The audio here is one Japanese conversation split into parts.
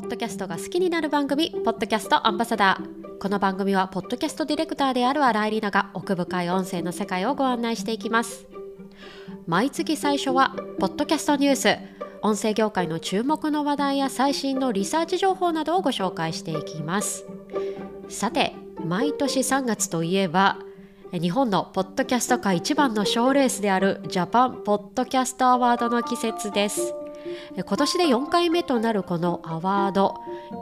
ポッドキャストが好きになる番組ポッドキャストアンバサダー。この番組はポッドキャストディレクターである新井里奈が奥深い音声の世界をご案内していきます。毎月最初はポッドキャストニュース音声業界の注目の話題や最新のリサーチ情報などをご紹介していきます。さて毎年3月といえば日本のポッドキャスト界一番の賞レースであるジャパンポッドキャストアワードの季節です。今年で4回目となるこのアワード。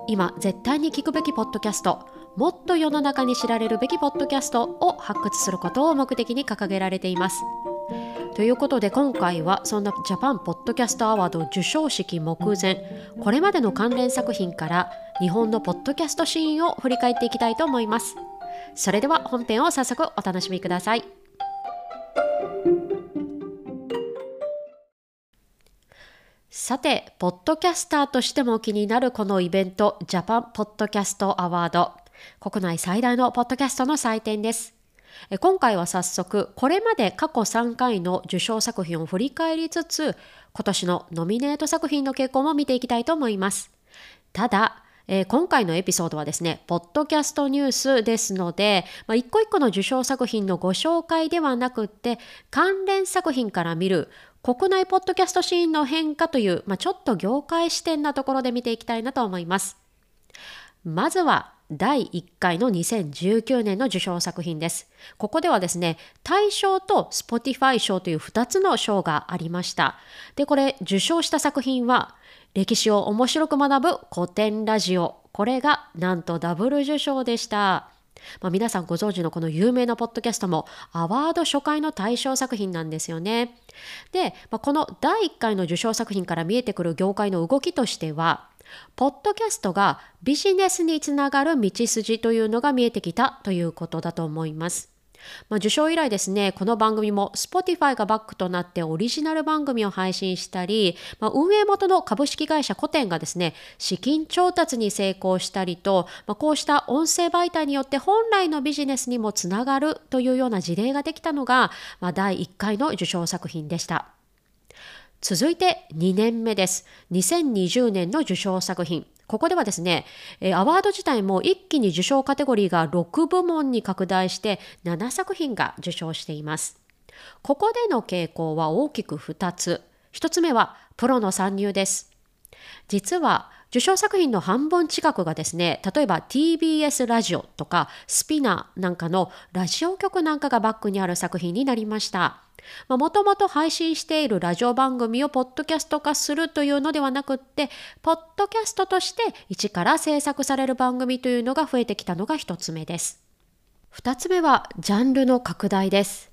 今絶対に聞くべきポッドキャスト。もっと世の中に知られるべきポッドキャストを発掘することを目的に掲げられています。ということで今回はそんなジャパンポッドキャストアワード授賞式目前。これまでの関連作品から日本のポッドキャストシーンを振り返っていきたいと思います。それでは本編を早速お楽しみください。さて、ポッドキャスターとしても気になるこのイベント、ジャパンポッドキャストアワード。国内最大のポッドキャストの祭典です。今回は早速、これまで過去3回の受賞作品を振り返りつつ、今年のノミネート作品の傾向も見ていきたいと思います。ただ、えー、今回のエピソードはですね、ポッドキャストニュースですので、まあ、一個一個の受賞作品のご紹介ではなくって、関連作品から見る国内ポッドキャストシーンの変化という、まあ、ちょっと業界視点なところで見ていきたいなと思います。まずは第1回の2019年の受賞作品です。ここではですね、大賞と Spotify 賞という2つの賞がありました。で、これ受賞した作品は、歴史を面白く学ぶ古典ラジオ。これがなんとダブル受賞でした。まあ、皆さんご存知のこの有名なポッドキャストもアワード初回の対象作品なんですよね。で、まあ、この第1回の受賞作品から見えてくる業界の動きとしては、ポッドキャストがビジネスにつながる道筋というのが見えてきたということだと思います。まあ、受賞以来ですね、この番組も Spotify がバックとなってオリジナル番組を配信したり、まあ、運営元の株式会社コテンがですね、資金調達に成功したりと、まあ、こうした音声媒体によって本来のビジネスにもつながるというような事例ができたのが、まあ、第1回の受賞作品でした。続いて2年目です。2020年の受賞作品。ここではですね、アワード自体も一気に受賞カテゴリーが6部門に拡大して7作品が受賞しています。ここでの傾向は大きく2つ。1つ目はプロの参入です。実は受賞作品の半分近くがですね、例えば TBS ラジオとかスピナーなんかのラジオ局なんかがバックにある作品になりました。もともと配信しているラジオ番組をポッドキャスト化するというのではなくって、ポッドキャストとして一から制作される番組というのが増えてきたのが一つ目です。二つ目はジャンルの拡大です。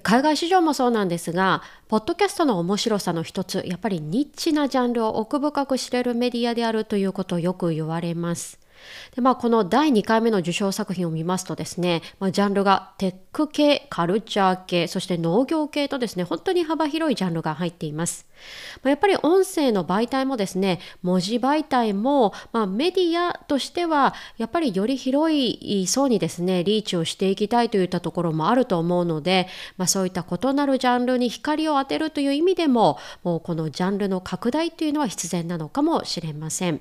海外市場もそうなんですが、ポッドキャストの面白さの一つ、やっぱりニッチなジャンルを奥深く知れるメディアであるということをよく言われます。でまあ、この第2回目の受賞作品を見ますとですね、まあ、ジャンルがテック系、カルチャー系、そして農業系とですね、本当に幅広いジャンルが入っています。まあ、やっぱり音声の媒体もですね、文字媒体も、まあ、メディアとしては、やっぱりより広い層にですね、リーチをしていきたいといったところもあると思うので、まあ、そういった異なるジャンルに光を当てるという意味でも、もうこのジャンルの拡大というのは必然なのかもしれません。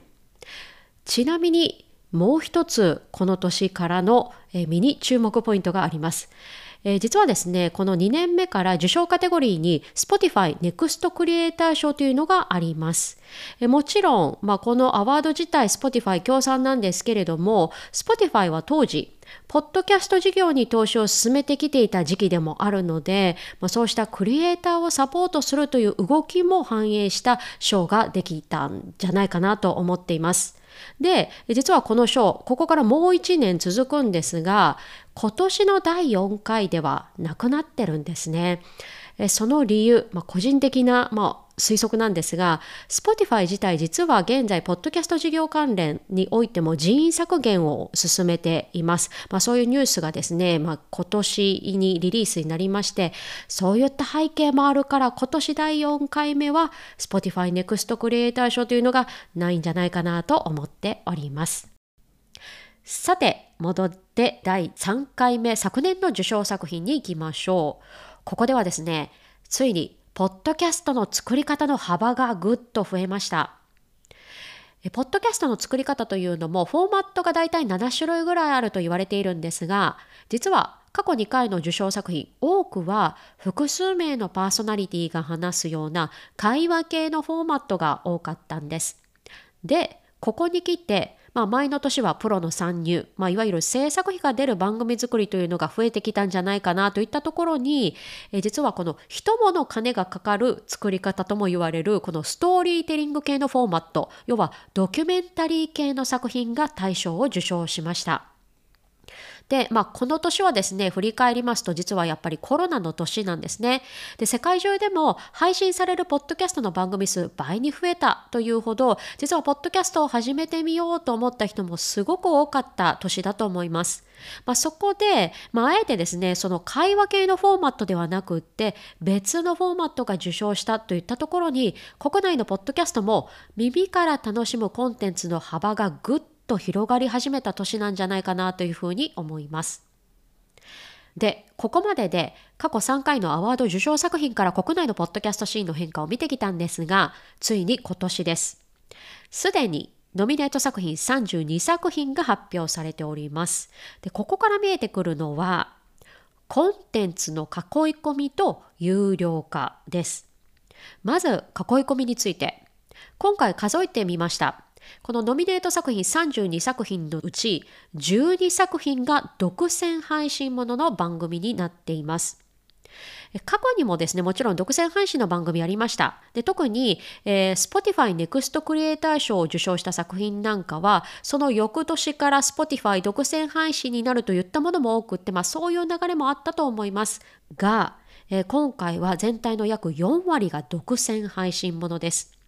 ちなみにもう一つこの年からのミニ注目ポイントがあります。えー、実はですね、この2年目から受賞カテゴリーに Spotify Next クリエイター賞というのがあります。えー、もちろん、まあ、このアワード自体 Spotify 協賛なんですけれども、Spotify は当時、ポッドキャスト事業に投資を進めてきていた時期でもあるので、まあ、そうしたクリエイターをサポートするという動きも反映した賞ができたんじゃないかなと思っています。で、実はこの賞、ここからもう1年続くんですが、今年の第4回ではなくなってるんですね。その理由、まあ、個人的な、まあ、推測なんですが、Spotify 自体実は現在、ポッドキャスト事業関連においても人員削減を進めています。まあ、そういうニュースがですね、まあ、今年にリリースになりまして、そういった背景もあるから、今年第4回目は Spotify Next クリエイター賞というのがないんじゃないかなと思っております。さて、戻って第3回目、昨年の受賞作品に行きましょう。ここではですね、ついにポッドキャストの作り方の幅がぐっと増えました。ポッドキャストの作り方というのもフォーマットがだいたい7種類ぐらいあると言われているんですが実は過去2回の受賞作品多くは複数名のパーソナリティが話すような会話系のフォーマットが多かったんです。でここに来てまあ、前の年はプロの参入、まあ、いわゆる制作費が出る番組作りというのが増えてきたんじゃないかなといったところに、え実はこの人物金がかかる作り方とも言われるこのストーリーテリング系のフォーマット要はドキュメンタリー系の作品が大賞を受賞しました。で、まあ、この年はですね、振り返りますと、実はやっぱりコロナの年なんですね。で、世界中でも配信されるポッドキャストの番組数倍に増えたというほど、実はポッドキャストを始めてみようと思った人もすごく多かった年だと思います。まあ、そこで、まあ、あえてですね、その会話系のフォーマットではなくって、別のフォーマットが受賞したといったところに、国内のポッドキャストも耳から楽しむコンテンツの幅がぐっとと広がり始めた年なんじゃないかなというふうに思います。で、ここまでで過去3回のアワード受賞作品から国内のポッドキャストシーンの変化を見てきたんですが、ついに今年です。すでにノミネート作品32作品が発表されております。で、ここから見えてくるのは、コンテンツの囲い込みと有料化です。まず、囲い込みについて。今回数えてみました。このノミネート作品32作品のうち12作品が独占配信ものの番組になっています。過去にもですね、もちろん独占配信の番組ありました。で特に、えー、Spotify Next クリエイター賞を受賞した作品なんかは、その翌年から Spotify 独占配信になるといったものも多くって、まあそういう流れもあったと思います。が、えー、今回は全体の約4割が独占配信ものです。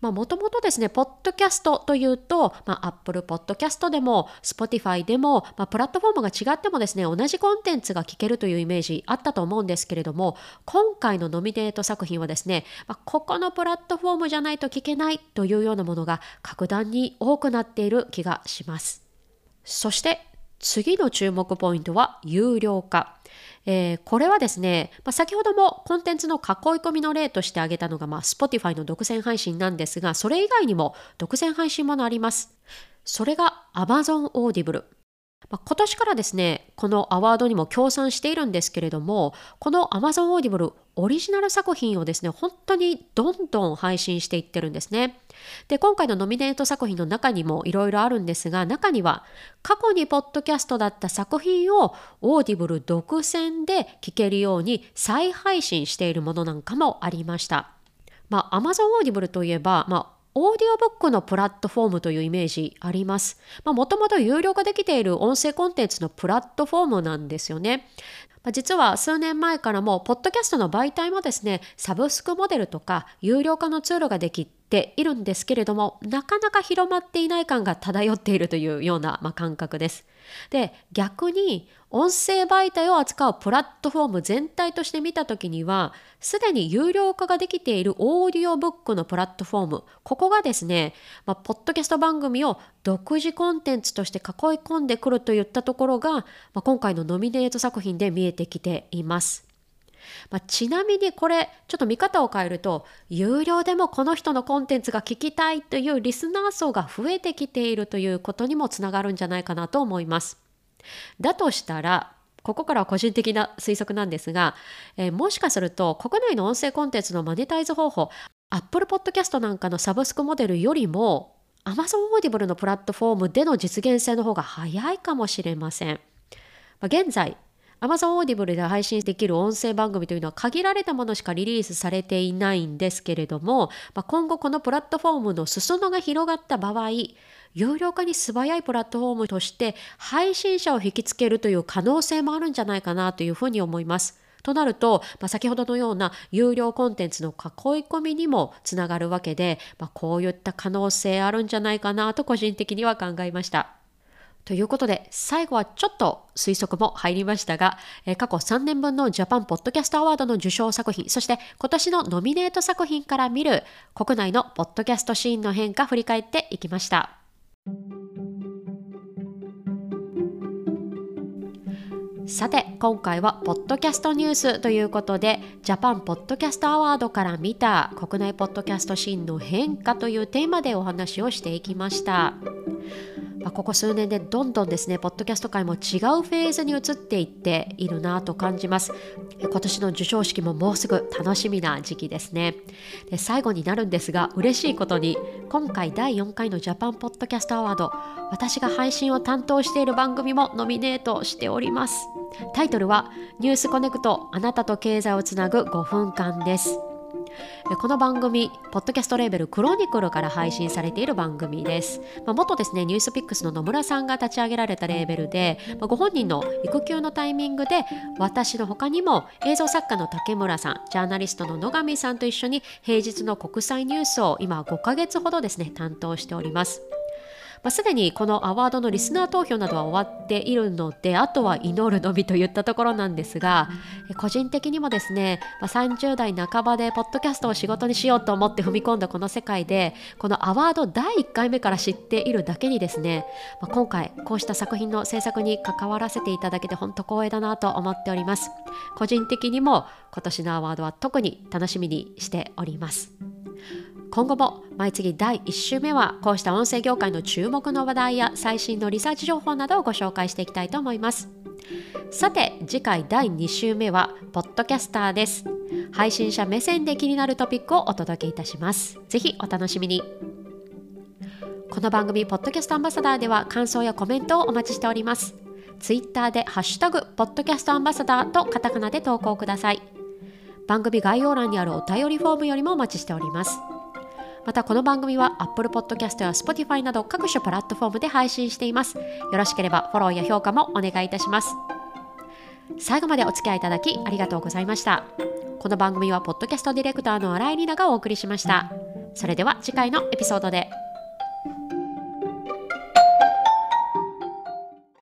もともとですね、ポッドキャストというと、まあ、Apple Podcast でも、Spotify でも、まあ、プラットフォームが違ってもですね、同じコンテンツが聞けるというイメージあったと思うんですけれども、今回のノミネート作品はですね、まあ、ここのプラットフォームじゃないと聞けないというようなものが格段に多くなっている気がします。そして、次の注目ポイントは有料化。えー、これはですね、まあ、先ほどもコンテンツの囲い込みの例として挙げたのが、まあ、Spotify の独占配信なんですが、それ以外にも独占配信ものあります。それが Amazon Audible。まあ、今年からですね、このアワードにも協賛しているんですけれども、この Amazon Audible オリジナル作品をですね、本当にどんどん配信していってるんですね。で、今回のノミネート作品の中にもいろいろあるんですが、中には過去にポッドキャストだった作品をオーディブル独占で聞けるように再配信しているものなんかもありました。まあ、Amazon Audible といえば、まあ、オーディオブックのプラットフォームというイメージあります。もともと有料化できている音声コンテンツのプラットフォームなんですよね。実は数年前からも、ポッドキャストの媒体もですね、サブスクモデルとか有料化のツールができているんですけれども、なかなか広まっていない感が漂っているというような、まあ、感覚です。で、逆に音声媒体を扱うプラットフォーム全体として見たときには、すでに有料化ができているオーディオブックのプラットフォーム、ここがですね、まあ、ポッドキャスト番組を独自コンテンツとして囲い込んでくるといったところが、まあ、今回のノミネート作品で見えてきています。まあ、ちなみにこれちょっと見方を変えると有料でもこの人のコンテンツが聞きたいというリスナー層が増えてきているということにもつながるんじゃないかなと思います。だとしたらここからは個人的な推測なんですが、えー、もしかすると国内の音声コンテンツのマネタイズ方法 Apple Podcast なんかのサブスクモデルよりも Amazon Audible のプラットフォームでの実現性の方が早いかもしれません。現在 Amazon Audible で配信できる音声番組というのは限られたものしかリリースされていないんですけれども、まあ、今後このプラットフォームの裾野が広がった場合、有料化に素早いプラットフォームとして配信者を引きつけるという可能性もあるんじゃないかなというふうに思います。となると、まあ、先ほどのような有料コンテンツの囲い込みにもつながるわけで、まあ、こういった可能性あるんじゃないかなと個人的には考えました。ということで、最後はちょっと推測も入りましたが、え過去3年分のジャパンポッドキャストアワードの受賞作品、そして今年のノミネート作品から見る国内のポッドキャストシーンの変化振り返っていきました。さて今回はポッドキャストニュースということでジャパンポッドキャストアワードから見た国内ポッドキャストシーンの変化というテーマでお話をしていきました。まあ、ここ数年でどんどんですねポッドキャスト界も違うフェーズに移っていっているなと感じます。今年の授賞式ももうすぐ楽しみな時期ですね。で最後になるんですが嬉しいことに今回第4回のジャパンポッドキャストアワード私が配信を担当している番組もノミネートしております。タイトルはニュースコネクトあなたと経済をつなぐ5分間です。この番組、ポッドキャストレーベルクロニクルから配信されている番組です。まあ、元ですね、ニュースピックスの野村さんが立ち上げられたレーベルで、まあ、ご本人の育休のタイミングで、私の他にも映像作家の竹村さん、ジャーナリストの野上さんと一緒に平日の国際ニュースを今5ヶ月ほどですね、担当しております。まあ、すでにこのアワードのリスナー投票などは終わっているのであとは祈るのみといったところなんですが個人的にもですね、まあ、30代半ばでポッドキャストを仕事にしようと思って踏み込んだこの世界でこのアワード第1回目から知っているだけにですね、まあ、今回こうした作品の制作に関わらせていただけて本当光栄だなと思っております。個人的にも今年のアワードは特に楽しみにしております今後も毎月第1週目はこうした音声業界の注目の話題や最新のリサーチ情報などをご紹介していきたいと思います。さて次回第2週目はポッドキャスターです。配信者目線で気になるトピックをお届けいたします。ぜひお楽しみに。この番組ポッドキャストアンバサダーでは感想やコメントをお待ちしております。ツイッターでハッシュタグポッドキャストアンバサダーとカタカナで投稿ください。番組概要欄にあるお便りフォームよりもお待ちしております。またこの番組は Apple Podcast や Spotify など各種プラットフォームで配信しています。よろしければフォローや評価もお願いいたします。最後までお付き合いいただきありがとうございました。この番組はポッドキャストディレクターの新井里奈がお送りしました。それでは次回のエピソードで。